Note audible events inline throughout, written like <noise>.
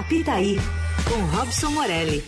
Apita aí, com Robson Morelli.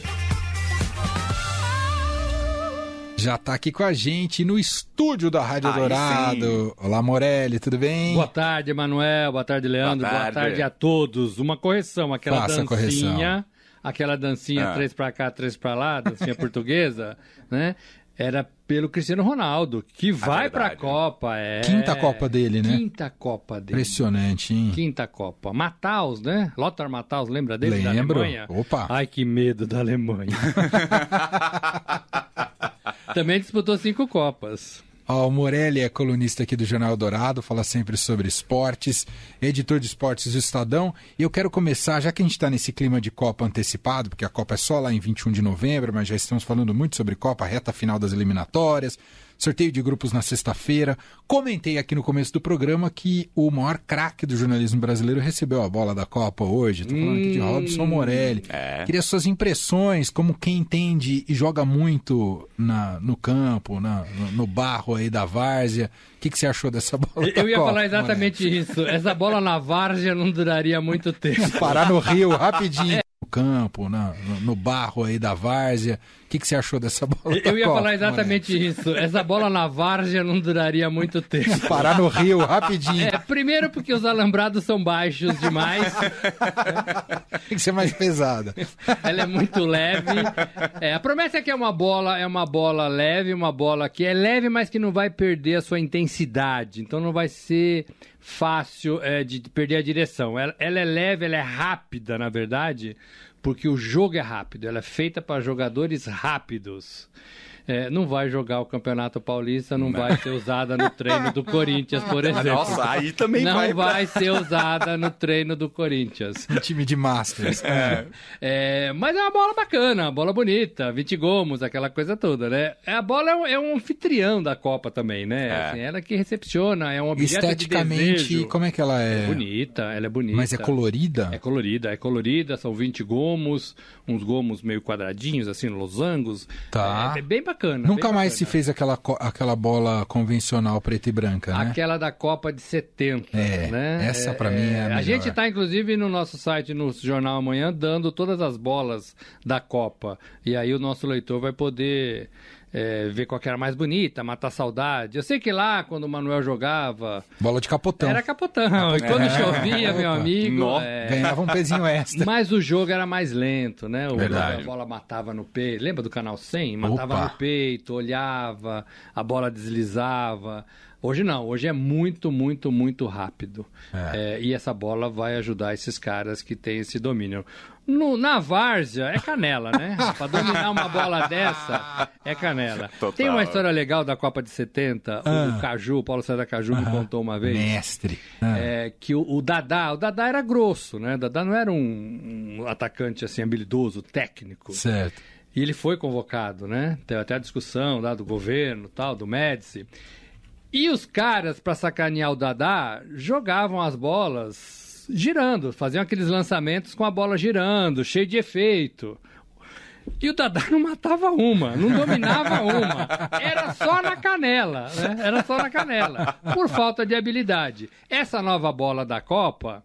Já está aqui com a gente no estúdio da Rádio Ai, Dourado. Sim. Olá, Morelli, tudo bem? Boa tarde, Emanuel. Boa tarde, Leandro. Boa tarde, Boa tarde a todos. Uma correção, aquela Faça dancinha, correção. aquela dancinha ah. três para cá, três para lá, dancinha <laughs> portuguesa, né? Era pelo Cristiano Ronaldo, que vai para a Copa. É... Quinta Copa dele, né? Quinta Copa dele. Impressionante, hein? Quinta Copa. Mataus, né? Lothar Mataus, lembra dele? Lembro. Da Alemanha? Opa! Ai, que medo da Alemanha. <laughs> Também disputou cinco Copas. O Morelli é colunista aqui do Jornal Dourado, fala sempre sobre esportes, editor de esportes do Estadão. E eu quero começar, já que a gente está nesse clima de Copa antecipado, porque a Copa é só lá em 21 de novembro, mas já estamos falando muito sobre Copa, reta final das eliminatórias, sorteio de grupos na sexta-feira. Comentei aqui no começo do programa que o maior craque do jornalismo brasileiro recebeu a bola da Copa hoje. Estou falando aqui de hum. Robson Morelli. É. Queria suas impressões, como quem entende e joga muito na, no campo, na, no, no barro aí da várzea. O que, que você achou dessa bola? Eu ia Copa, falar exatamente Morelli? isso. Essa bola na várzea não duraria muito tempo. Parar no rio rapidinho. <laughs> É campo, na, no, no, barro aí da várzea. O que, que você achou dessa bola? Eu ia Copa, falar exatamente isso. Essa bola na várzea não duraria muito tempo. <laughs> Parar no rio rapidinho. É, primeiro porque os alambrados são baixos demais. <laughs> Tem que ser mais pesada. Ela é muito leve. É, a promessa é que é uma bola, é uma bola leve, uma bola que é leve, mas que não vai perder a sua intensidade. Então não vai ser fácil é, de perder a direção. Ela, ela, é leve, ela é rápida, na verdade, porque o jogo é rápido. Ela é feita para jogadores rápidos é, não vai jogar o Campeonato Paulista, não, não, vai ser usada no treino do <laughs> Corinthians, por exemplo. Nossa, aí também não vai. Não vai ser usada no treino do Corinthians. Um time de Masters. É. é. mas é uma bola bacana, uma bola bonita, 20 gomos, aquela coisa toda, né? A bola é um, é um anfitrião da Copa também, né? É. Assim, ela que recepciona, é um objeto Esteticamente, de como é que ela é? É bonita, ela é bonita. Mas é colorida? É colorida, é colorida, são 20 gomos, uns gomos meio quadradinhos, assim, losangos. Tá. É, é bem bacana. Nunca bem mais bacana. se fez aquela, aquela bola convencional preta e branca, né? Aquela da Copa de 70, é, né? Essa para mim é a, a gente está inclusive no nosso site, no Jornal Amanhã, dando todas as bolas da Copa. E aí o nosso leitor vai poder é, ver qual era mais bonita, matar saudade. Eu sei que lá, quando o Manuel jogava. Bola de capotão. Era capotão. E quando é. chovia, meu <laughs> amigo. É... Ganhava um pezinho extra. Mas o jogo era mais lento, né? O Verdade. A bola matava no peito. Lembra do canal 100? Matava Opa. no peito, olhava, a bola deslizava. Hoje não, hoje é muito, muito, muito rápido. É. É, e essa bola vai ajudar esses caras que têm esse domínio. No, na várzea é canela, né? <laughs> Para dominar uma bola dessa é canela. Total. Tem uma história legal da Copa de 70, ah. o Caju, o Paulo César Caju me contou uma vez. Mestre. Ah. É, que o, o, Dadá, o Dadá era grosso, né? O Dadá não era um, um atacante assim habilidoso, técnico. Certo. E ele foi convocado, né? Teve até a discussão lá do governo, tal, do Médici. E os caras, para sacanear o Dadá, jogavam as bolas girando, faziam aqueles lançamentos com a bola girando, cheio de efeito. E o Dadá não matava uma, não dominava <laughs> uma. Era só na canela, né? Era só na canela, por falta de habilidade. Essa nova bola da Copa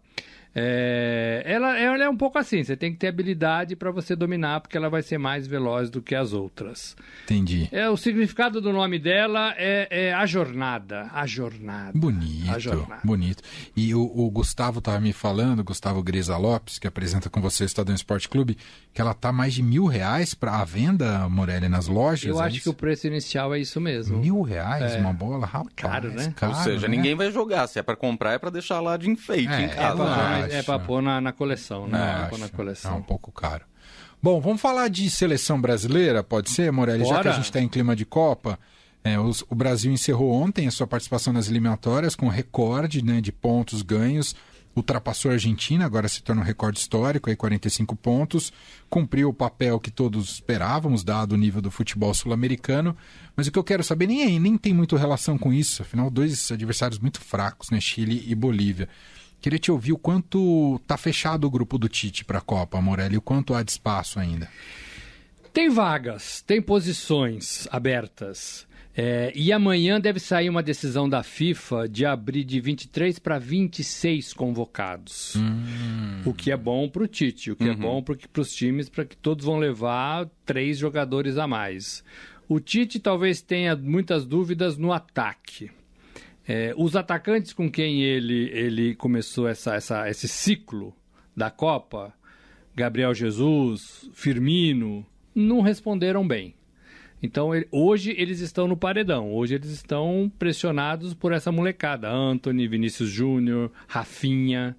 é, ela, ela, é um pouco assim, você tem que ter habilidade para você dominar, porque ela vai ser mais veloz do que as outras. Entendi. É, o significado do nome dela é, é a jornada. A jornada. Bonito. A jornada. Bonito. E o, o Gustavo estava me falando, Gustavo Grisa Lopes, que apresenta com você o Estadão Esporte Clube, que ela tá mais de mil reais para a venda, Morelli, nas lojas. Eu é acho isso? que o preço inicial é isso mesmo. Mil reais é. uma bola? Rapaz, caro, né? Caro, Ou seja, né? ninguém vai jogar. Se é para comprar, é para deixar lá de enfeite é, em casa. É é para pôr na, na coleção, né? Pôr na coleção. É um pouco caro. Bom, vamos falar de seleção brasileira, pode ser, Morelli? Bora. Já que a gente está em clima de Copa. É, os, o Brasil encerrou ontem a sua participação nas eliminatórias com recorde né, de pontos ganhos. Ultrapassou a Argentina, agora se torna um recorde histórico, aí 45 pontos. Cumpriu o papel que todos esperávamos, dado o nível do futebol sul-americano. Mas o que eu quero saber nem, nem tem muito relação com isso. Afinal, dois adversários muito fracos, né, Chile e Bolívia. Queria te ouvir o quanto está fechado o grupo do Tite para a Copa, Morelli, o quanto há de espaço ainda. Tem vagas, tem posições abertas. É, e amanhã deve sair uma decisão da FIFA de abrir de 23 para 26 convocados. Hum. O que é bom para o Tite, o que é bom para os times, para que todos vão levar três jogadores a mais. O Tite talvez tenha muitas dúvidas no ataque. É, os atacantes com quem ele, ele começou essa, essa, esse ciclo da Copa, Gabriel Jesus, Firmino, não responderam bem. Então, ele, hoje eles estão no paredão. Hoje eles estão pressionados por essa molecada. Anthony, Vinícius Júnior, Rafinha.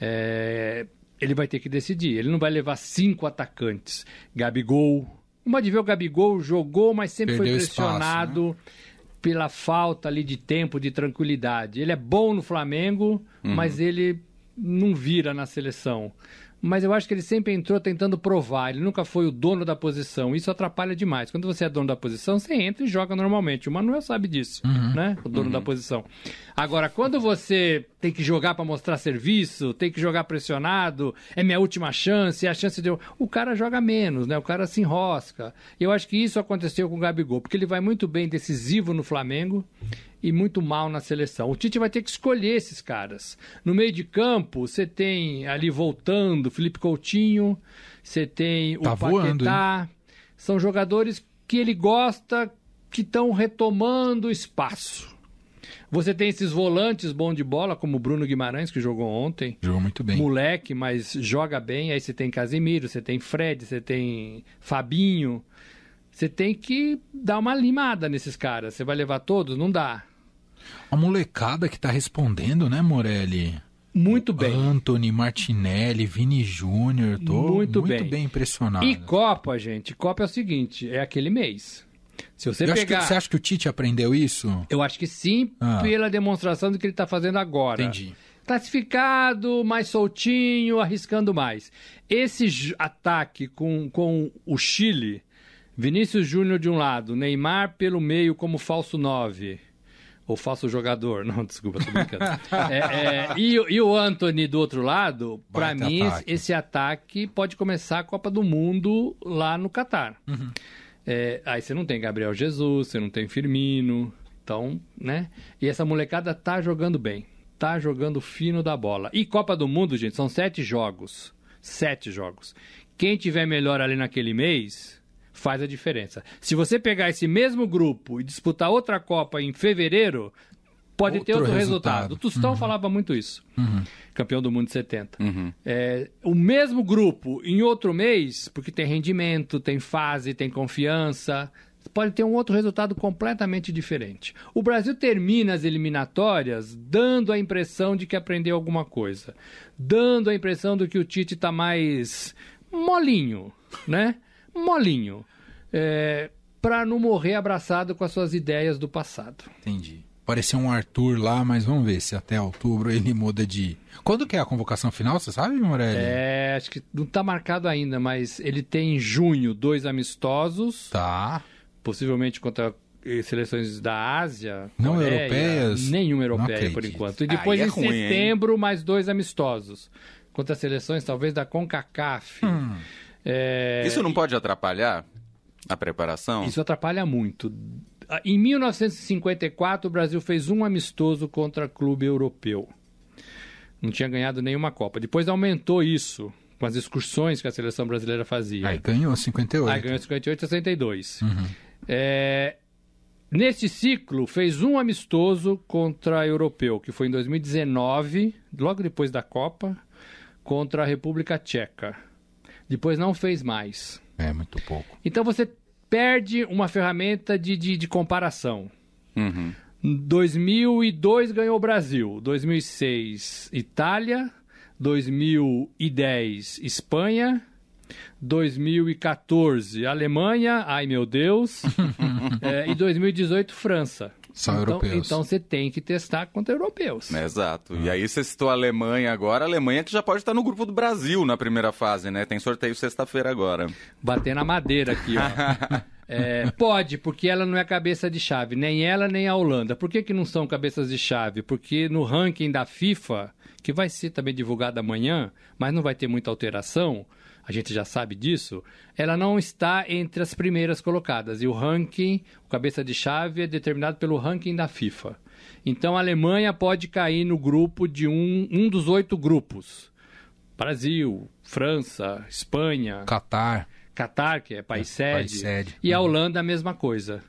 É, ele vai ter que decidir. Ele não vai levar cinco atacantes. Gabigol. Não pode ver o Gabigol jogou, mas sempre Perdeu foi pressionado espaço, né? Pela falta ali de tempo, de tranquilidade. Ele é bom no Flamengo, mas ele não vira na seleção mas eu acho que ele sempre entrou tentando provar, ele nunca foi o dono da posição. Isso atrapalha demais. Quando você é dono da posição, você entra e joga normalmente. O Manuel sabe disso, né? O dono da posição. Agora, quando você tem que jogar para mostrar serviço, tem que jogar pressionado, é minha última chance, é a chance de eu... O cara joga menos, né? O cara se enrosca. E eu acho que isso aconteceu com o Gabigol, porque ele vai muito bem decisivo no Flamengo e muito mal na seleção. O Tite vai ter que escolher esses caras. No meio de campo, você tem ali voltando Felipe Coutinho, você tem o Tá voando, Paquetá. São jogadores que ele gosta, que estão retomando espaço. Você tem esses volantes bons de bola, como o Bruno Guimarães, que jogou ontem. Jogou muito bem. Moleque, mas joga bem. Aí você tem Casimiro, você tem Fred, você tem Fabinho. Você tem que dar uma limada nesses caras. Você vai levar todos? Não dá. A molecada que tá respondendo, né, Morelli? Muito bem. Anthony, Martinelli, Vini Júnior, tô Muito muito, bem. bem. impressionado. E Copa, gente, Copa é o seguinte, é aquele mês. Se você Eu acho que- pegar... você acha que o Tite aprendeu isso? Eu acho que sim, Ah. pela demonstração do que ele está fazendo agora. Entendi. Classificado, mais soltinho, arriscando mais. Esse ataque com, com o Chile, Vinícius Júnior de um lado, Neymar pelo meio como falso 9. Ou falso jogador, <laughs> não, desculpa, tô brincando. <laughs> É, é, e, o- e o Anthony do outro lado, para mim, esse- ataque. esse ataque pode começar a Copa do Mundo lá no Catar. Uhum. É, aí você não tem Gabriel Jesus, você não tem Firmino. Então, né? E essa molecada tá jogando bem. Tá jogando fino da bola. E Copa do Mundo, gente, são sete jogos. Sete jogos. Quem tiver melhor ali naquele mês faz a diferença. Se você pegar esse mesmo grupo e disputar outra Copa em fevereiro, pode ter Outro outro resultado. resultado. O Tostão falava muito isso. Campeão do mundo de 70. Uhum. É, o mesmo grupo em outro mês, porque tem rendimento, tem fase, tem confiança, pode ter um outro resultado completamente diferente. O Brasil termina as eliminatórias dando a impressão de que aprendeu alguma coisa, dando a impressão de que o Tite está mais molinho, né? Molinho. É, para não morrer abraçado com as suas ideias do passado. Entendi. Pareceu um Arthur lá, mas vamos ver se até outubro ele muda de. Quando que é a convocação final, você sabe, Morelli? É, acho que não está marcado ainda, mas ele tem em junho dois amistosos. Tá. possivelmente contra eh, seleções da Ásia, Não Coreia, europeias? nenhuma Não europeia por enquanto. E depois é em ruim, hein? setembro mais dois amistosos contra seleções talvez da Concacaf. Hum. É, Isso não pode atrapalhar a preparação? isso atrapalha muito. Em 1954 o Brasil fez um amistoso contra clube europeu. Não tinha ganhado nenhuma Copa. Depois aumentou isso com as excursões que a seleção brasileira fazia. Aí ganhou 58. Aí ganhou 58 e 62. É, neste ciclo, fez um amistoso contra europeu, que foi em 2019, logo depois da Copa, contra a República Tcheca. Depois não fez mais. É, muito pouco. Então você perde uma ferramenta de, de, de comparação. Uhum. 2002 ganhou o Brasil, 2006 Itália, 2010 Espanha, 2014 Alemanha, ai meu Deus, <laughs> é, e 2018 França. Só então, europeus. Então você tem que testar contra europeus. Exato. E aí você citou a Alemanha agora, a Alemanha que já pode estar no grupo do Brasil na primeira fase, né? Tem sorteio sexta-feira agora. Bater na madeira aqui, ó. <laughs> É, pode, porque ela não é cabeça de chave, nem ela nem a Holanda. Por que, que não são cabeças de chave? Porque no ranking da FIFA, que vai ser também divulgado amanhã, mas não vai ter muita alteração, a gente já sabe disso, ela não está entre as primeiras colocadas. E o ranking, o cabeça de chave, é determinado pelo ranking da FIFA. Então a Alemanha pode cair no grupo de um, um dos oito grupos Brasil, França, Espanha, Catar. Catar, que é país sede, país sede. e a Uhum. Holanda a mesma coisa.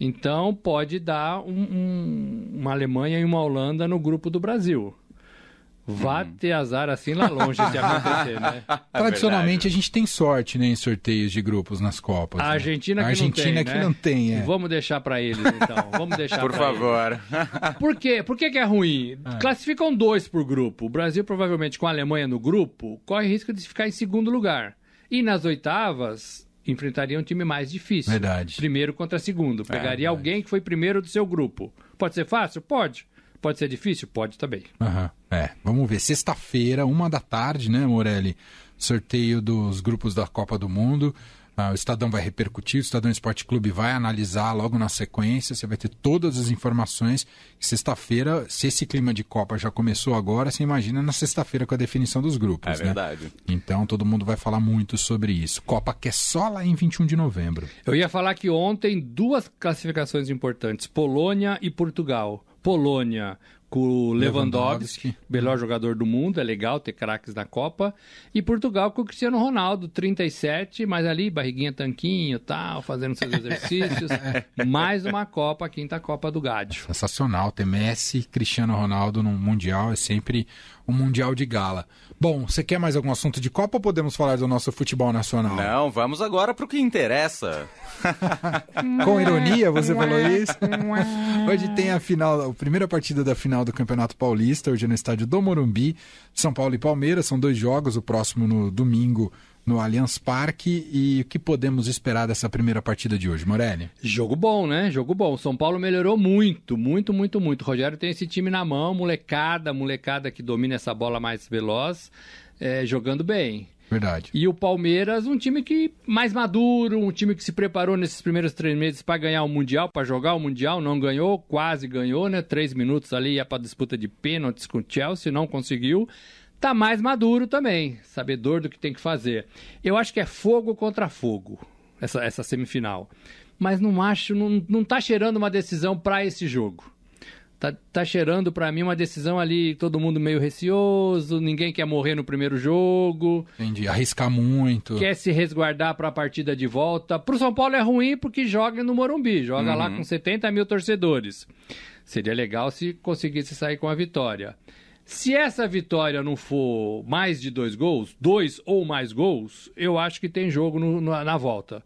Então pode dar um- um- uma Alemanha e uma Holanda no grupo do Brasil. Vá Uhum. ter azar assim lá longe de acontecer, né? <laughs> Tradicionalmente a gente tem sorte né, em sorteios de grupos nas Copas. A né? Argentina que a Argentina não tem, que né? não tem, é. Vamos deixar pra eles então. Vamos deixar Por pra eles. favor. <laughs> Por quê? Por que, que é ruim? Classificam dois por grupo. O Brasil, provavelmente, com a Alemanha no grupo, corre risco de ficar em segundo lugar. E nas oitavas, enfrentaria um time mais difícil. Verdade. Primeiro contra segundo. Pegaria verdade. alguém que foi primeiro do seu grupo. Pode ser fácil? Pode. Pode ser difícil? Pode também. Aham, É, vamos ver. Sexta-feira, uma da tarde, né, Morelli? Sorteio dos grupos da Copa do Mundo. Ah, o Estadão vai repercutir, o Estadão Esporte Clube vai analisar logo na sequência. Você vai ter todas as informações. Sexta-feira, se esse clima de Copa já começou agora, você imagina na sexta-feira com a definição dos grupos. É né? verdade. Então todo mundo vai falar muito sobre isso. Copa que é só lá em 21 de novembro. Eu ia falar que ontem duas classificações importantes: Polônia e Portugal. Polônia com o Lewandowski, Lewandowski. melhor jogador do mundo, é legal ter craques na Copa. E Portugal com o Cristiano Ronaldo, 37, mas ali, barriguinha tanquinho tal, fazendo seus exercícios. <laughs> Mais uma Copa, a quinta Copa do Gádio. Sensacional ter Messi, Cristiano Ronaldo no Mundial, é sempre um Mundial de gala. Bom, você quer mais algum assunto de Copa ou podemos falar do nosso futebol nacional? Não, vamos agora pro que interessa. <laughs> Com ironia, você falou isso? Hoje tem a final, a primeira partida da final do Campeonato Paulista, hoje é no estádio do Morumbi, São Paulo e Palmeiras, são dois jogos, o próximo no domingo no Allianz Parque. E o que podemos esperar dessa primeira partida de hoje, Morelli? Jogo bom, né? Jogo bom. São Paulo melhorou muito, muito, muito, muito. O Rogério tem esse time na mão, molecada, molecada que domina essa bola mais veloz, é, jogando bem. Verdade. E o Palmeiras, um time que mais maduro, um time que se preparou nesses primeiros três meses para ganhar o Mundial, para jogar o Mundial, não ganhou, quase ganhou, né? Três minutos ali ia para disputa de pênaltis com o Chelsea, não conseguiu. Tá mais maduro também, sabedor do que tem que fazer. Eu acho que é fogo contra fogo, essa, essa semifinal. Mas não acho, não, não tá cheirando uma decisão para esse jogo. Tá, tá cheirando para mim uma decisão ali, todo mundo meio receoso, ninguém quer morrer no primeiro jogo Entendi. Arriscar muito. quer se resguardar para a partida de volta. Para o São Paulo é ruim porque joga no Morumbi, joga lá com 70 mil torcedores. Seria legal se conseguisse sair com a vitória. Se essa vitória não for mais de dois gols, dois ou mais gols, eu acho que tem jogo no- na, na volta.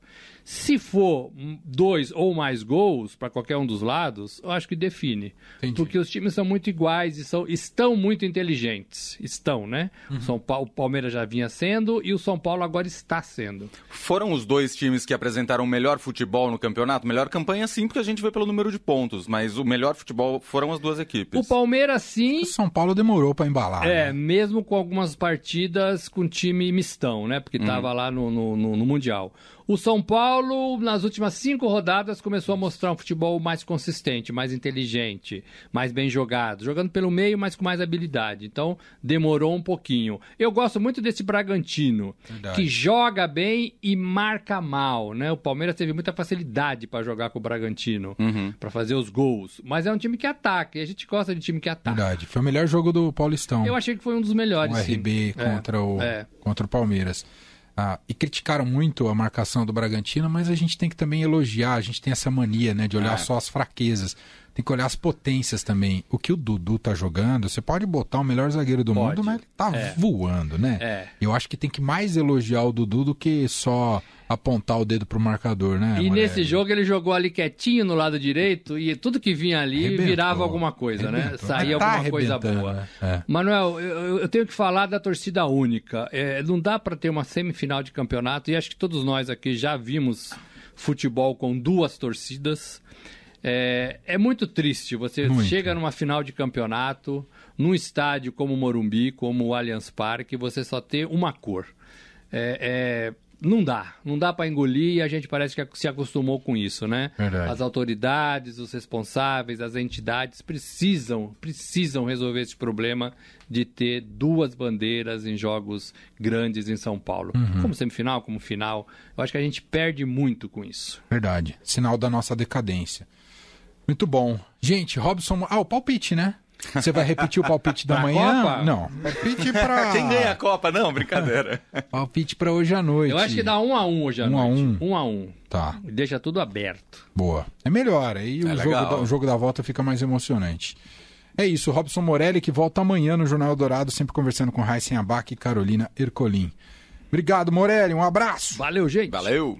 Se for dois ou mais gols para qualquer um dos lados, eu acho que define. Entendi. Porque os times são muito iguais e são, estão muito inteligentes. Estão, né? O, São Paulo, o Palmeiras já vinha sendo e o São Paulo agora está sendo. Foram os dois times que apresentaram o melhor futebol no campeonato? Melhor campanha sim, porque a gente vê pelo número de pontos, mas o melhor futebol foram as duas equipes. O Palmeiras, sim, O São Paulo demorou para embalar. É, né? mesmo com algumas partidas com time mistão, né? Porque tava lá no, no, no- no Mundial. O São Paulo, nas últimas cinco rodadas, começou a mostrar um futebol mais consistente, mais inteligente, mais bem jogado. Jogando pelo meio, mas com mais habilidade. Então, demorou um pouquinho. Eu gosto muito desse Bragantino, Verdade. que joga bem e marca mal, né? O Palmeiras teve muita facilidade para jogar com o Bragantino, Uhum. para fazer os gols. Mas é um time que ataca, e a gente gosta de time que ataca. Verdade. Foi o melhor jogo do Paulistão. Eu achei que foi um dos melhores. o sim. RB É, contra, o, é. contra o Palmeiras. Ah, e criticaram muito a marcação do Bragantino, mas a gente tem que também elogiar, a gente tem essa mania né, de olhar É. só as fraquezas. Tem que olhar as potências também. O que o Dudu tá jogando, você pode botar o melhor zagueiro do Pode. mundo, mas ele tá É. voando, né? É. Eu acho que tem que mais elogiar o Dudu do que só apontar o dedo pro marcador, né? E nesse jogo ele jogou ali quietinho no lado direito e tudo que vinha ali Arrebentou. virava alguma coisa, né? Saía tá alguma coisa boa. É. Manuel, eu, eu tenho que falar da torcida única. É, não dá para ter uma semifinal de campeonato e acho que todos nós aqui já vimos futebol com duas torcidas. É, é muito triste. Você Muito. chega numa final de campeonato, num estádio como o Morumbi, como o Allianz Parque, você só ter uma cor. É, é, não dá, não dá para engolir e a gente parece que se acostumou com isso, né? Verdade. As autoridades, os responsáveis, as entidades precisam, precisam resolver esse problema de ter duas bandeiras em jogos grandes em São Paulo. Como semifinal, como final. Eu acho que a gente perde muito com isso. Verdade. Sinal da nossa decadência. Muito bom. Gente, Robson. Ah, o palpite, né? Você vai repetir o palpite da Pra manhã? Copa? Não. Palpite pra... Quem ganha a Copa? Não, brincadeira. <laughs> Palpite para hoje à noite. Eu acho que dá um a um hoje à Um a noite. um? Um a um. Tá, Deixa tudo aberto. boa. É melhor, aí o, É jogo legal. da, o jogo da volta fica mais emocionante. É isso, Robson Morelli que volta amanhã no Jornal Dourado, sempre conversando com Raíssen Abac e Carolina Ercolim. Obrigado, Morelli, um abraço. Valeu, gente. Valeu.